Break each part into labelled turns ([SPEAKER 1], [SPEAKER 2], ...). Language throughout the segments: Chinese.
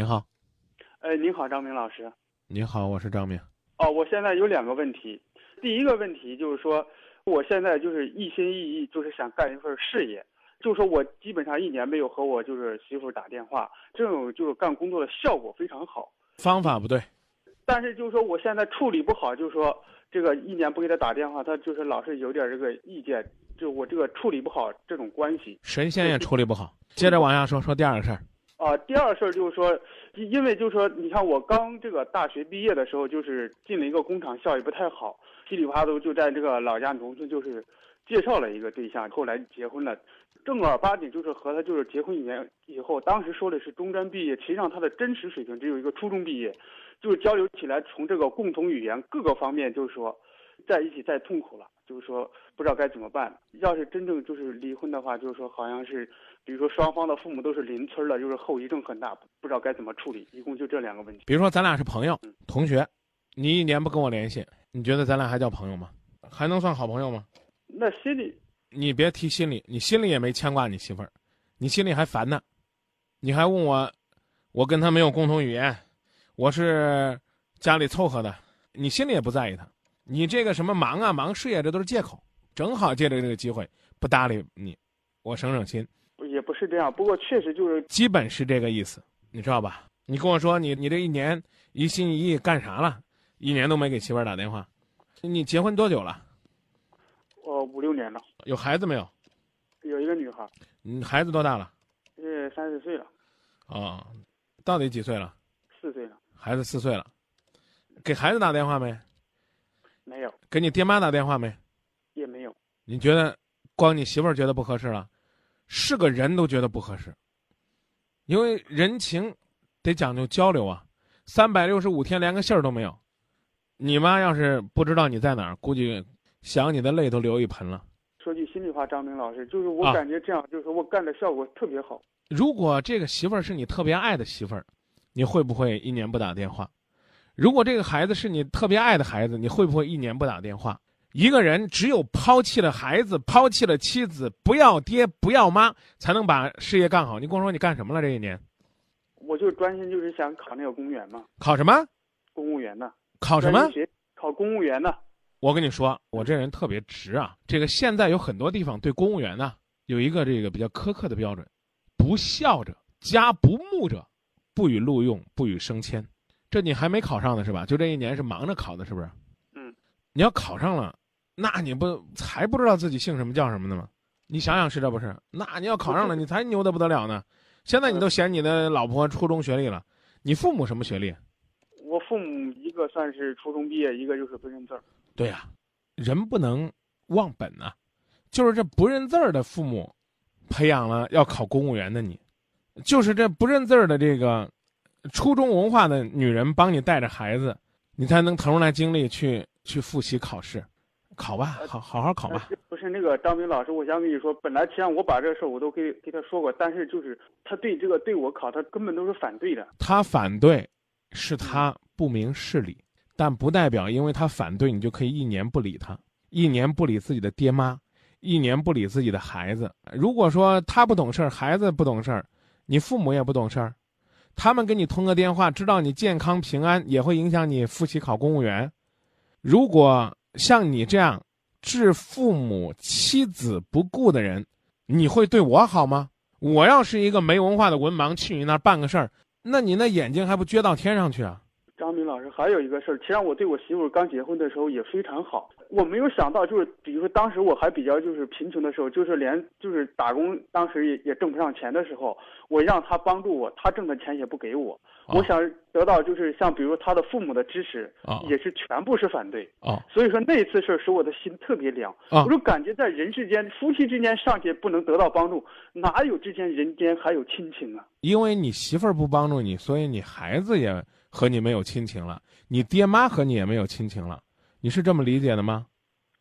[SPEAKER 1] 您好，
[SPEAKER 2] 哎，您好，张明老师。
[SPEAKER 1] 您好，我是张明。
[SPEAKER 2] 哦，我现在有两个问题。第一个问题就是说，我现在就是一心一意，就是想干一份事业。就是说我基本上一年没有和我就是媳妇打电话，这种就是干工作的效果非常好。
[SPEAKER 1] 方法不对，
[SPEAKER 2] 但是就是说我现在处理不好，就是说这个一年不给他打电话，他就是老是有点这个意见，就我这个处理不好这种关系。
[SPEAKER 1] 神仙也处理不好。接着往下说，说第二个事儿。
[SPEAKER 2] 啊，第二事儿就是说，因为就是说，你看我刚这个大学毕业的时候，就是进了一个工厂，效益不太好，噼里啪啦就在这个老家农村就是介绍了一个对象，后来结婚了。正儿八经就是和他就是结婚一年以后，当时说的是中专毕业，实际上他的真实水平只有一个初中毕业，就是交流起来从这个共同语言各个方面就是说，在一起太痛苦了，就是说不知道该怎么办。要是真正就是离婚的话，就是说好像是，比如说双方的父母都是邻村的，就是后遗症很大，不知道该怎么处理。一共就这两个问题。
[SPEAKER 1] 比如说咱俩是朋友、同学，你一年不跟我联系，你觉得咱俩还叫朋友吗？还能算好朋友吗？
[SPEAKER 2] 那心里。
[SPEAKER 1] 你别提心里，你心里也没牵挂你媳妇儿，你心里还烦呢，你还问我，我跟他没有共同语言，我是家里凑合的，你心里也不在意他，你这个什么忙啊忙事业，这都是借口，正好借着这个机会不搭理你，我省省心。
[SPEAKER 2] 也不是这样，不过确实就是
[SPEAKER 1] 基本是这个意思，你知道吧？你跟我说你你这一年一心一意干啥了？一年都没给媳妇儿打电话，你结婚多久了？
[SPEAKER 2] 我，五六年了。
[SPEAKER 1] 有孩子没有？
[SPEAKER 2] 有一个女孩。
[SPEAKER 1] 你，孩子多大了？
[SPEAKER 2] 呃，三四岁了。
[SPEAKER 1] 哦，到底几岁了？
[SPEAKER 2] 四岁了。
[SPEAKER 1] 孩子四岁了，给孩子打电话没？
[SPEAKER 2] 没有。
[SPEAKER 1] 给你爹妈打电话没？
[SPEAKER 2] 也没有。
[SPEAKER 1] 你觉得，光你媳妇儿觉得不合适了，是个人都觉得不合适。因为人情，得讲究交流啊。三百六十五天连个信儿都没有，你妈要是不知道你在哪儿，估计。想你的泪都流一盆了。
[SPEAKER 2] 说句心里话，张明老师，就是我感觉这样，就是我干的效果特别好。
[SPEAKER 1] 如果这个媳妇儿是你特别爱的媳妇儿，你会不会一年不打电话？如果这个孩子是你特别爱的孩子，你会不会一年不打电话？一个人只有抛弃了孩子，抛弃了妻子，不要爹不要妈，才能把事业干好。你跟我说你干什么了这一年？
[SPEAKER 2] 我就专心就是想考那个公务员嘛。
[SPEAKER 1] 考什么？
[SPEAKER 2] 公务员呢？
[SPEAKER 1] 考什么？
[SPEAKER 2] 考公务员呢？
[SPEAKER 1] 我跟你说，我这人特别直啊。这个现在有很多地方对公务员呢有一个这个比较苛刻的标准：不孝者、家不睦者，不予录用，不予升迁。这你还没考上呢是吧？就这一年是忙着考的，是不是？
[SPEAKER 2] 嗯。
[SPEAKER 1] 你要考上了，那你不还不知道自己姓什么叫什么的吗？你想想是这不是？那你要考上了，你才牛的不得了呢。现在你都嫌你的老婆初中学历了，你父母什么学历？
[SPEAKER 2] 我父母一个算是初中毕业，一个就是不认字儿。
[SPEAKER 1] 对呀，人不能忘本呐，就是这不认字儿的父母，培养了要考公务员的你，就是这不认字儿的这个初中文化的女人帮你带着孩子，你才能腾出来精力去去复习考试，考吧，好好好考吧。
[SPEAKER 2] 不是那个张明老师，我想跟你说，本来实际上我把这事儿我都给给他说过，但是就是他对这个对我考，他根本都是反对的。
[SPEAKER 1] 他反对，是他不明事理。但不代表，因为他反对你就可以一年不理他，一年不理自己的爹妈，一年不理自己的孩子。如果说他不懂事儿，孩子不懂事儿，你父母也不懂事儿，他们给你通个电话，知道你健康平安，也会影响你复习考公务员。如果像你这样置父母妻子不顾的人，你会对我好吗？我要是一个没文化的文盲，去你那儿办个事儿，那你那眼睛还不撅到天上去啊？
[SPEAKER 2] 张明老师，还有一个事儿，其实我对我媳妇刚结婚的时候也非常好。我没有想到，就是比如说当时我还比较就是贫穷的时候，就是连就是打工，当时也也挣不上钱的时候，我让她帮助我，她挣的钱也不给我。我想得到就是像比如她的父母的支持，也是全部是反对。
[SPEAKER 1] 啊，
[SPEAKER 2] 所以说那次事儿使我的心特别凉。啊，我就感觉在人世间，夫妻之间尚且不能得到帮助，哪有之间人间还有亲情啊？
[SPEAKER 1] 因为你媳妇儿不帮助你，所以你孩子也。和你没有亲情了，你爹妈和你也没有亲情了，你是这么理解的吗？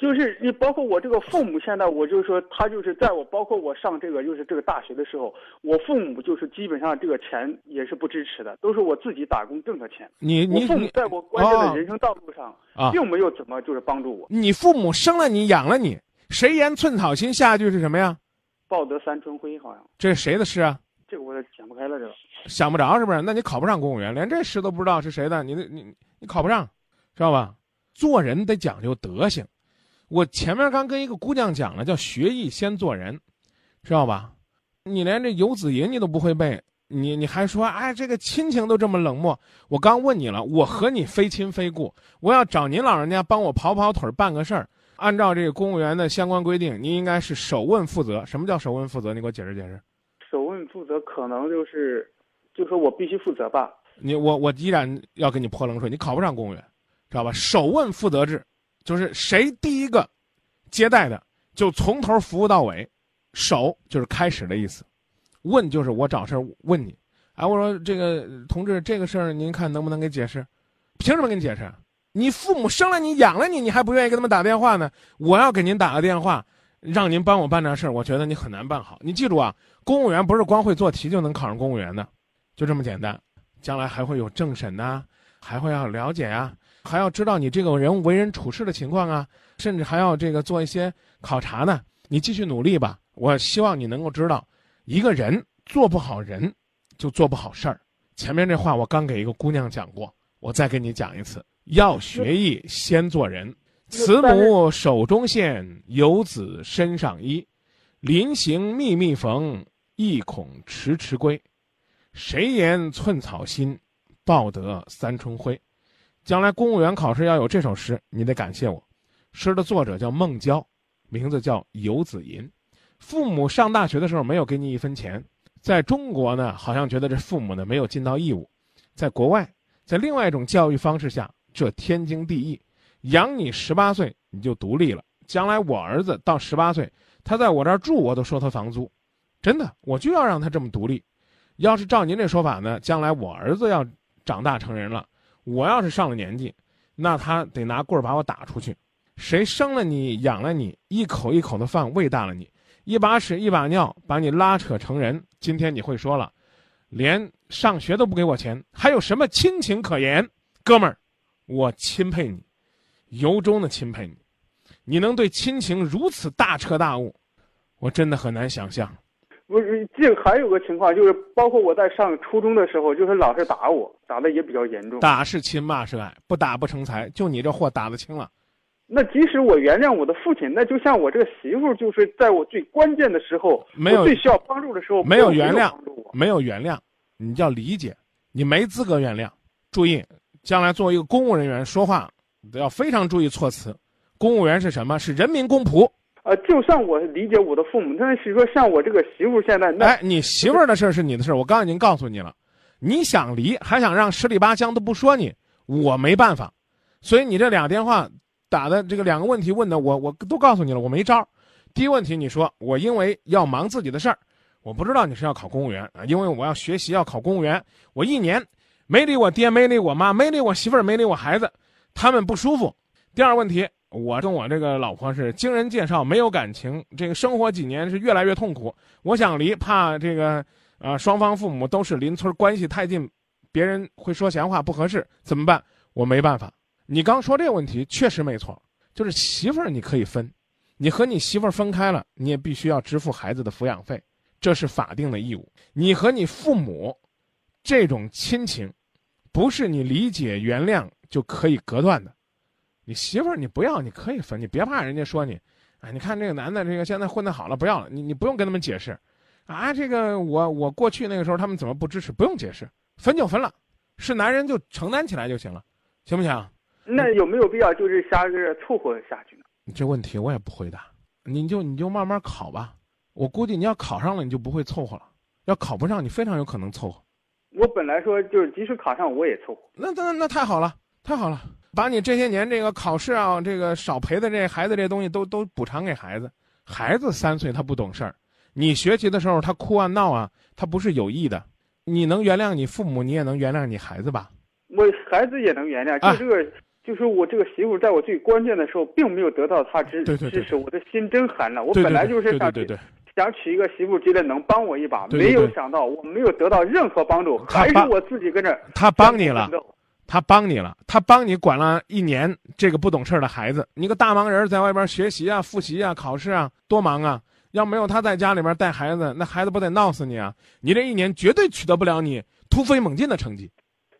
[SPEAKER 2] 就是你包括我这个父母，现在我就是说他就是在我包括我上这个就是这个大学的时候，我父母就是基本上这个钱也是不支持的，都是我自己打工挣的钱。
[SPEAKER 1] 你你
[SPEAKER 2] 父母在我关键的人生道路上啊，并没有怎么就是帮助我。
[SPEAKER 1] 你父母生了你养了你，谁言寸草心？下一句是什么呀？
[SPEAKER 2] 报得三春晖，好像
[SPEAKER 1] 这是谁的诗啊？
[SPEAKER 2] 这个我也想不开了，这个。
[SPEAKER 1] 想不着是不是？那你考不上公务员，连这诗都不知道是谁的，你你你考不上，知道吧？做人得讲究德行。我前面刚跟一个姑娘讲了，叫学艺先做人，知道吧？你连这《游子吟》你都不会背，你你还说哎，这个亲情都这么冷漠？我刚问你了，我和你非亲非故，我要找您老人家帮我跑跑腿办个事儿。按照这个公务员的相关规定，您应该是首问负责。什么叫首问负责？你给我解释解释。
[SPEAKER 2] 首问负责可能就是，就说我必须负责吧。
[SPEAKER 1] 你我我依然要给你泼冷水，你考不上公务员，知道吧？首问负责制。就是谁第一个接待的，就从头服务到尾。首就是开始的意思，问就是我找事儿问你。哎，我说这个同志，这个事儿您看能不能给解释？凭什么给你解释？你父母生了你养了你，你还不愿意给他们打电话呢？我要给您打个电话，让您帮我办点事儿，我觉得你很难办好。你记住啊，公务员不是光会做题就能考上公务员的，就这么简单。将来还会有政审呐，还会要了解啊。还要知道你这个人为人处事的情况啊，甚至还要这个做一些考察呢。你继续努力吧。我希望你能够知道，一个人做不好人，就做不好事儿。前面这话我刚给一个姑娘讲过，我再给你讲一次：要学艺先做人。慈母手中线，游子身上衣。临行密密缝，意恐迟迟归。谁言寸草心，报得三春晖。将来公务员考试要有这首诗，你得感谢我。诗的作者叫孟郊，名字叫游子吟。父母上大学的时候没有给你一分钱，在中国呢，好像觉得这父母呢没有尽到义务。在国外，在另外一种教育方式下，这天经地义。养你十八岁你就独立了，将来我儿子到十八岁，他在我这儿住，我都收他房租。真的，我就要让他这么独立。要是照您这说法呢，将来我儿子要长大成人了。我要是上了年纪，那他得拿棍儿把我打出去。谁生了你，养了你，一口一口的饭喂大了你，一把屎一把尿把你拉扯成人。今天你会说了，连上学都不给我钱，还有什么亲情可言？哥们儿，我钦佩你，由衷的钦佩你。你能对亲情如此大彻大悟，我真的很难想象。
[SPEAKER 2] 不是，这还有个情况，就是包括我在上初中的时候，就是老师打我，打的也比较严重。
[SPEAKER 1] 打是亲，骂是爱，不打不成才。就你这货打得轻了。
[SPEAKER 2] 那即使我原谅我的父亲，那就像我这个媳妇，就是在我最关键的时候，
[SPEAKER 1] 没有
[SPEAKER 2] 最需要帮助的时候，
[SPEAKER 1] 没有原谅，没有原谅，你叫理解，你没资格原谅。注意，将来作为一个公务人员说话，要非常注意措辞。公务员是什么？是人民公仆。
[SPEAKER 2] 呃，就算我理解我的父母，但是说像我这个媳妇现在，那
[SPEAKER 1] 哎，你媳妇儿的事儿是你的事儿，我刚已经告诉你了，你想离还想让十里八乡都不说你，我没办法，所以你这俩电话打的这个两个问题问的我我都告诉你了，我没招儿。第一问题你说我因为要忙自己的事儿，我不知道你是要考公务员啊，因为我要学习要考公务员，我一年没理我爹，没理我妈，没理我媳妇儿，没理我孩子，他们不舒服。第二问题。我跟我这个老婆是经人介绍，没有感情，这个生活几年是越来越痛苦。我想离，怕这个，呃，双方父母都是邻村，关系太近，别人会说闲话不合适，怎么办？我没办法。你刚说这个问题确实没错，就是媳妇儿你可以分，你和你媳妇儿分开了，你也必须要支付孩子的抚养费，这是法定的义务。你和你父母这种亲情，不是你理解原谅就可以隔断的。你媳妇儿你不要，你可以分，你别怕人家说你，哎，你看这个男的，这个现在混的好了，不要了，你你不用跟他们解释，啊，这个我我过去那个时候他们怎么不支持，不用解释，分就分了，是男人就承担起来就行了，行不行？
[SPEAKER 2] 那有没有必要就是瞎是凑合下去呢？
[SPEAKER 1] 这问题我也不回答，你就你就慢慢考吧，我估计你要考上了你就不会凑合了，要考不上你非常有可能凑合。
[SPEAKER 2] 我本来说就是即使考上我也凑合，
[SPEAKER 1] 那那那太好了，太好了。把你这些年这个考试啊，这个少陪的这孩子这东西都都补偿给孩子。孩子三岁他不懂事儿，你学习的时候他哭啊闹啊，他不是有意的。你能原谅你父母，你也能原谅你孩子吧？
[SPEAKER 2] 我孩子也能原谅，就这个，就是我这个媳妇在我最关键的时候，并没有得到他支支持，我的心真寒了。我本来就是想想娶一个媳妇，觉得能帮我一把，没有想到我没有得到任何帮助，还是我自己跟着
[SPEAKER 1] 他帮你了。他帮你了，他帮你管了一年这个不懂事儿的孩子。你个大忙人，在外边学习啊、复习啊、考试啊，多忙啊！要没有他在家里边带孩子，那孩子不得闹死你啊！你这一年绝对取得不了你突飞猛进的成绩。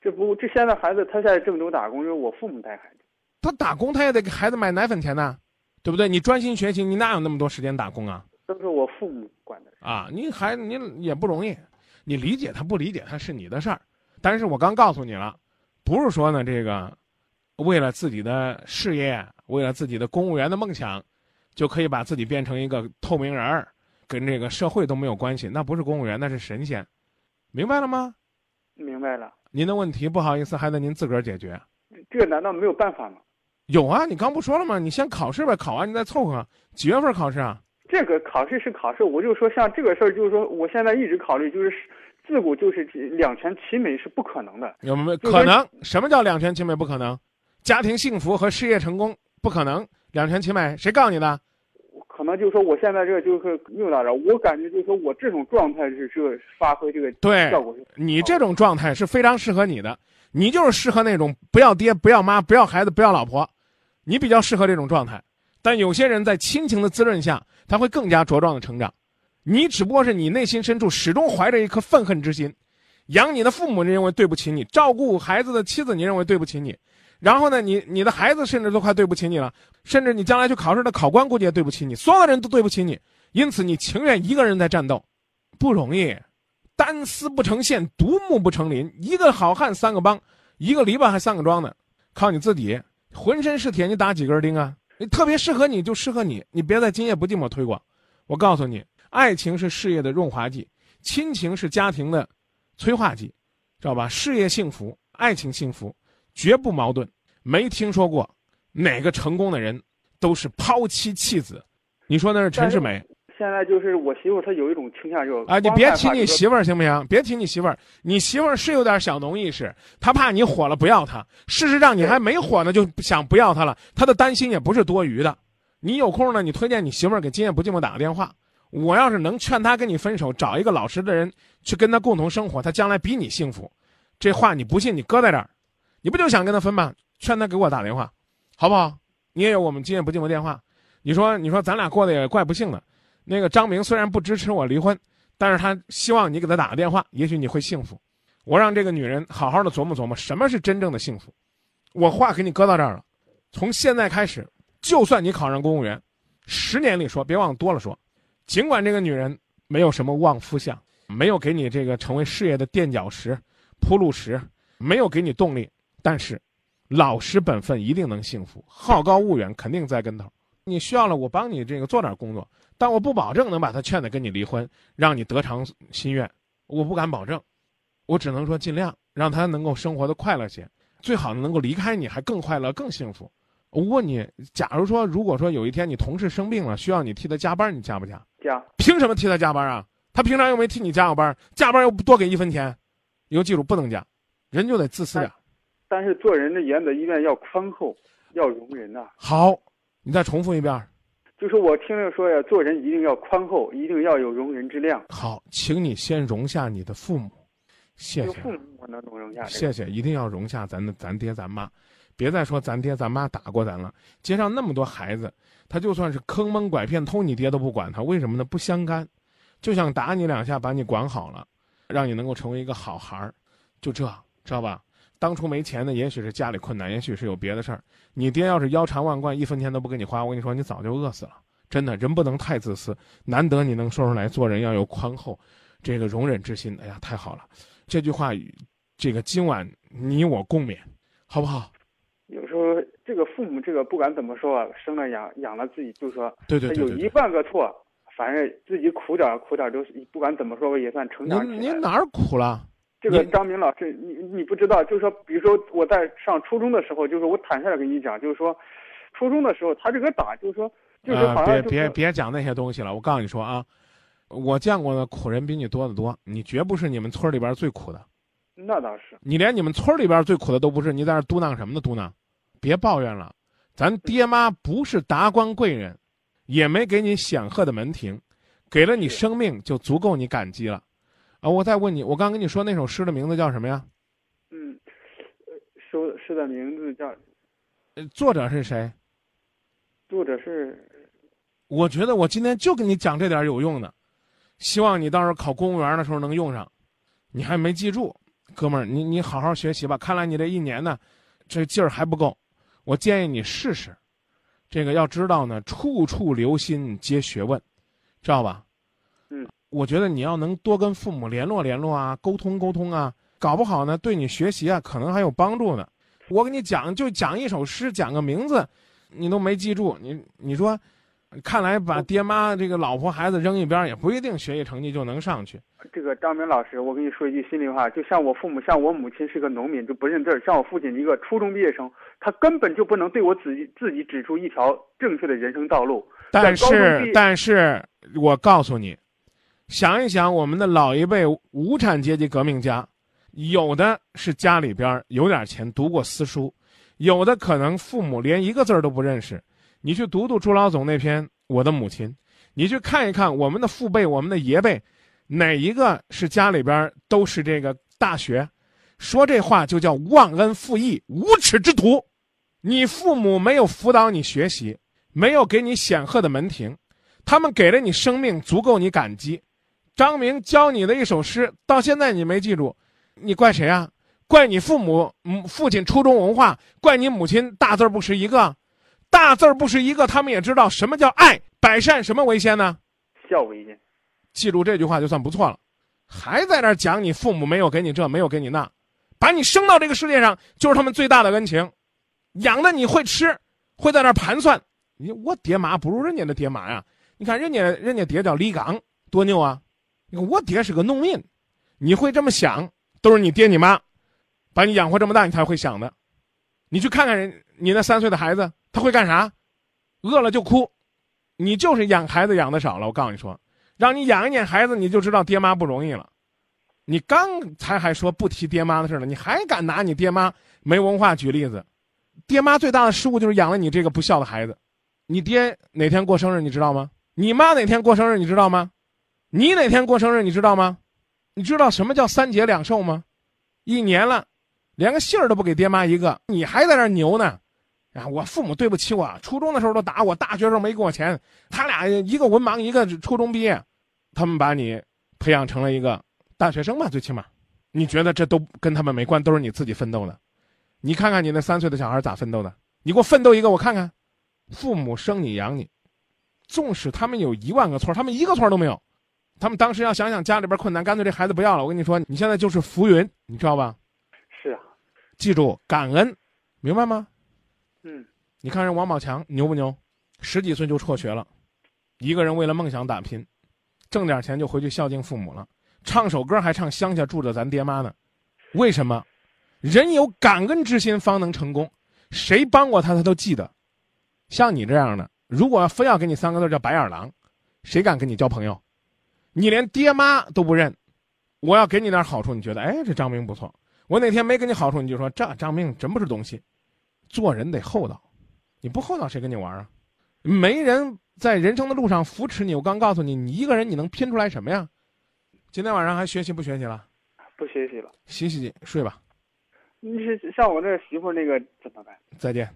[SPEAKER 2] 这不，这现在孩子他在郑州打工，因为我父母带孩子。
[SPEAKER 1] 他打工，他也得给孩子买奶粉钱呢，对不对？你专心学习，你哪有那么多时间打工啊？
[SPEAKER 2] 都是我父母管的
[SPEAKER 1] 啊！你孩子你也不容易，你理解他不理解他是你的事儿。但是我刚告诉你了，不是说呢这个，为了自己的事业，为了自己的公务员的梦想，就可以把自己变成一个透明人儿，跟这个社会都没有关系。那不是公务员，那是神仙，明白了吗？
[SPEAKER 2] 明白了。
[SPEAKER 1] 您的问题不好意思，还得您自个儿解决。
[SPEAKER 2] 这个难道没有办法吗？
[SPEAKER 1] 有啊，你刚不说了吗？你先考试呗，考完你再凑合。几月份考试啊？
[SPEAKER 2] 这个考试是考试，我就说像这个事儿，就是说我现在一直考虑，就是自古就是两全其美是不可能的。
[SPEAKER 1] 有没有可能？什么叫两全其美不可能？家庭幸福和事业成功不可能两全其美？谁告诉你的？
[SPEAKER 2] 可能就是说我现在这个就是又咋着，我感觉就是说我这种状态是是发挥这个
[SPEAKER 1] 对
[SPEAKER 2] 效果。
[SPEAKER 1] 你这种状态是非常适合你的，你就是适合那种不要爹、不要妈、不要孩子、不要老婆。你比较适合这种状态，但有些人在亲情的滋润下，他会更加茁壮的成长。你只不过是你内心深处始终怀着一颗愤恨之心，养你的父母认为对不起你，照顾孩子的妻子你认为对不起你，然后呢，你你的孩子甚至都快对不起你了，甚至你将来去考试的考官估计也对不起你，所有人都对不起你，因此你情愿一个人在战斗，不容易，单丝不成线，独木不成林，一个好汉三个帮，一个篱笆还三个桩呢，靠你自己。浑身是铁，你打几根钉啊？你特别适合你就适合你，你别在今夜不寂寞推广。我告诉你，爱情是事业的润滑剂，亲情是家庭的催化剂，知道吧？事业幸福，爱情幸福，绝不矛盾。没听说过哪个成功的人都是抛妻弃子。你说那是陈世美。
[SPEAKER 2] 现在就是我媳妇，她有一种倾向，就
[SPEAKER 1] 啊，你别提你媳妇儿行不行？别提你媳妇儿，你媳妇儿是有点小农意识，她怕你火了不要她。事实上，你还没火呢，就想不要她了，她的担心也不是多余的。你有空呢，你推荐你媳妇儿给今夜不寂寞打个电话。我要是能劝他跟你分手，找一个老实的人去跟他共同生活，他将来比你幸福。这话你不信，你搁在这儿，你不就想跟他分吗？劝他给我打电话，好不好？你也有我们今夜不寂寞电话。你说，你说咱俩过得也怪不幸的。那个张明虽然不支持我离婚，但是他希望你给他打个电话，也许你会幸福。我让这个女人好好的琢磨琢磨，什么是真正的幸福。我话给你搁到这儿了，从现在开始，就算你考上公务员，十年里说，别往多了说。尽管这个女人没有什么旺夫相，没有给你这个成为事业的垫脚石、铺路石，没有给你动力，但是，老实本分一定能幸福，好高骛远肯定栽跟头。你需要了，我帮你这个做点工作。但我不保证能把他劝的跟你离婚，让你得偿心愿，我不敢保证，我只能说尽量让他能够生活的快乐些，最好能够离开你还更快乐更幸福。我问你，假如说如果说有一天你同事生病了，需要你替他加班，你加不加？
[SPEAKER 2] 加。
[SPEAKER 1] 凭什么替他加班啊？他平常又没替你加过班，加班又不多给一分钱，以后记住不能加，人就得自私点。
[SPEAKER 2] 但是做人的原则一定要宽厚，要容人呐。
[SPEAKER 1] 好，你再重复一遍。
[SPEAKER 2] 就是我听着说呀，做人一定要宽厚，一定要有容人之量。
[SPEAKER 1] 好，请你先容下你的父母，谢谢。
[SPEAKER 2] 父母我能容下。
[SPEAKER 1] 谢谢，一定要容下咱的咱爹咱妈，别再说咱爹咱妈打过咱了。街上那么多孩子，他就算是坑蒙拐骗偷你爹都不管他，为什么呢？不相干，就想打你两下，把你管好了，让你能够成为一个好孩儿，就这，知道吧？当初没钱的，也许是家里困难，也许是有别的事儿。你爹要是腰缠万贯，一分钱都不给你花，我跟你说，你早就饿死了。真的，人不能太自私。难得你能说出来，做人要有宽厚，这个容忍之心。哎呀，太好了！这句话，这个今晚你我共勉，好不好？
[SPEAKER 2] 父母，这个不管怎么说，生了养养了自己，就说
[SPEAKER 1] 对对对，
[SPEAKER 2] 有一万个错，反正自己苦点苦点都不管怎么说也算成长。
[SPEAKER 1] 您您哪儿苦了？
[SPEAKER 2] 这个张明老师，你你不知道，就是说，比如说我在上初中的时候，就是我坦率的跟你讲，就是说，初中的时候他这个打，就是说，就是好
[SPEAKER 1] 像别别别讲那些东西了。我告诉你说啊，我见过的苦人比你多得多，你绝不是你们村里边最苦的。
[SPEAKER 2] 那倒是。
[SPEAKER 1] 你连你们村里边最苦的都不是，你在那嘟囔什么呢？嘟囔，别抱怨了。咱爹妈不是达官贵人，也没给你显赫的门庭，给了你生命就足够你感激了。啊！我再问你，我刚跟你说那首诗的名字叫什么呀？
[SPEAKER 2] 嗯，诗诗的名字叫……
[SPEAKER 1] 作者是谁？
[SPEAKER 2] 作者是
[SPEAKER 1] 我觉得我今天就跟你讲这点有用的，希望你到时候考公务员的时候能用上。你还没记住，哥们儿，你你好好学习吧。看来你这一年呢，这劲儿还不够。我建议你试试。这个要知道呢，处处留心皆学问，知道吧？
[SPEAKER 2] 嗯，
[SPEAKER 1] 我觉得你要能多跟父母联络联络啊，沟通沟通啊，搞不好呢，对你学习啊可能还有帮助呢。我给你讲，就讲一首诗，讲个名字，你都没记住，你你说，看来把爹妈这个老婆孩子扔一边，也不一定学习成绩就能上去。
[SPEAKER 2] 这个张明老师，我跟你说一句心里话，就像我父母，像我母亲是个农民，就不认字儿；像我父亲一个初中毕业生，他根本就不能对我自己自己指出一条正确的人生道路。
[SPEAKER 1] 但是，但是我告诉你，想一想，我们的老一辈无产阶级革命家。有的是家里边有点钱，读过私书；有的可能父母连一个字儿都不认识。你去读读朱老总那篇《我的母亲》，你去看一看我们的父辈、我们的爷辈，哪一个是家里边都是这个大学？说这话就叫忘恩负义、无耻之徒。你父母没有辅导你学习，没有给你显赫的门庭，他们给了你生命，足够你感激。张明教你的一首诗，到现在你没记住。你怪谁啊？怪你父母，母父亲初中文化，怪你母亲大字不识一个，大字不识一个，他们也知道什么叫爱，百善什么为先呢？
[SPEAKER 2] 孝为先。
[SPEAKER 1] 记住这句话就算不错了。还在那讲你父母没有给你这，没有给你那，把你生到这个世界上就是他们最大的恩情，养的你会吃，会在那盘算。你我爹妈不如人家的爹妈呀！你看人家人家爹叫李刚，多牛啊！你看我爹是个农民，你会这么想？都是你爹你妈，把你养活这么大，你才会想的。你去看看人，你那三岁的孩子，他会干啥？饿了就哭。你就是养孩子养的少了。我告诉你说，让你养一年孩子，你就知道爹妈不容易了。你刚才还说不提爹妈的事了，你还敢拿你爹妈没文化举例子？爹妈最大的失误就是养了你这个不孝的孩子。你爹哪天过生日你知道吗？你妈哪天过生日你知道吗？你哪天过生日你知道吗？你知道什么叫三节两寿吗？一年了，连个信儿都不给爹妈一个，你还在那牛呢？啊，我父母对不起我，初中的时候都打我，大学时候没给我钱，他俩一个文盲，一个初中毕业，他们把你培养成了一个大学生吧，最起码，你觉得这都跟他们没关，都是你自己奋斗的？你看看你那三岁的小孩咋奋斗的？你给我奋斗一个，我看看。父母生你养你，纵使他们有一万个错，他们一个错都没有。他们当时要想想家里边困难，干脆这孩子不要了。我跟你说，你现在就是浮云，你知道吧？
[SPEAKER 2] 是啊，
[SPEAKER 1] 记住感恩，明白吗？
[SPEAKER 2] 嗯。
[SPEAKER 1] 你看人王宝强牛不牛？十几岁就辍学了，一个人为了梦想打拼，挣点钱就回去孝敬父母了，唱首歌还唱乡下住着咱爹妈呢。为什么？人有感恩之心方能成功，谁帮过他他都记得。像你这样的，如果非要给你三个字叫白眼狼，谁敢跟你交朋友？你连爹妈都不认，我要给你点好处，你觉得哎，这张明不错。我哪天没给你好处，你就说这张明真不是东西。做人得厚道，你不厚道谁跟你玩啊？没人在人生的路上扶持你。我刚告诉你，你一个人你能拼出来什么呀？今天晚上还学习不学习了？
[SPEAKER 2] 不学习了，
[SPEAKER 1] 洗洗睡吧。
[SPEAKER 2] 你是像我那媳妇那个怎么办？
[SPEAKER 1] 再见。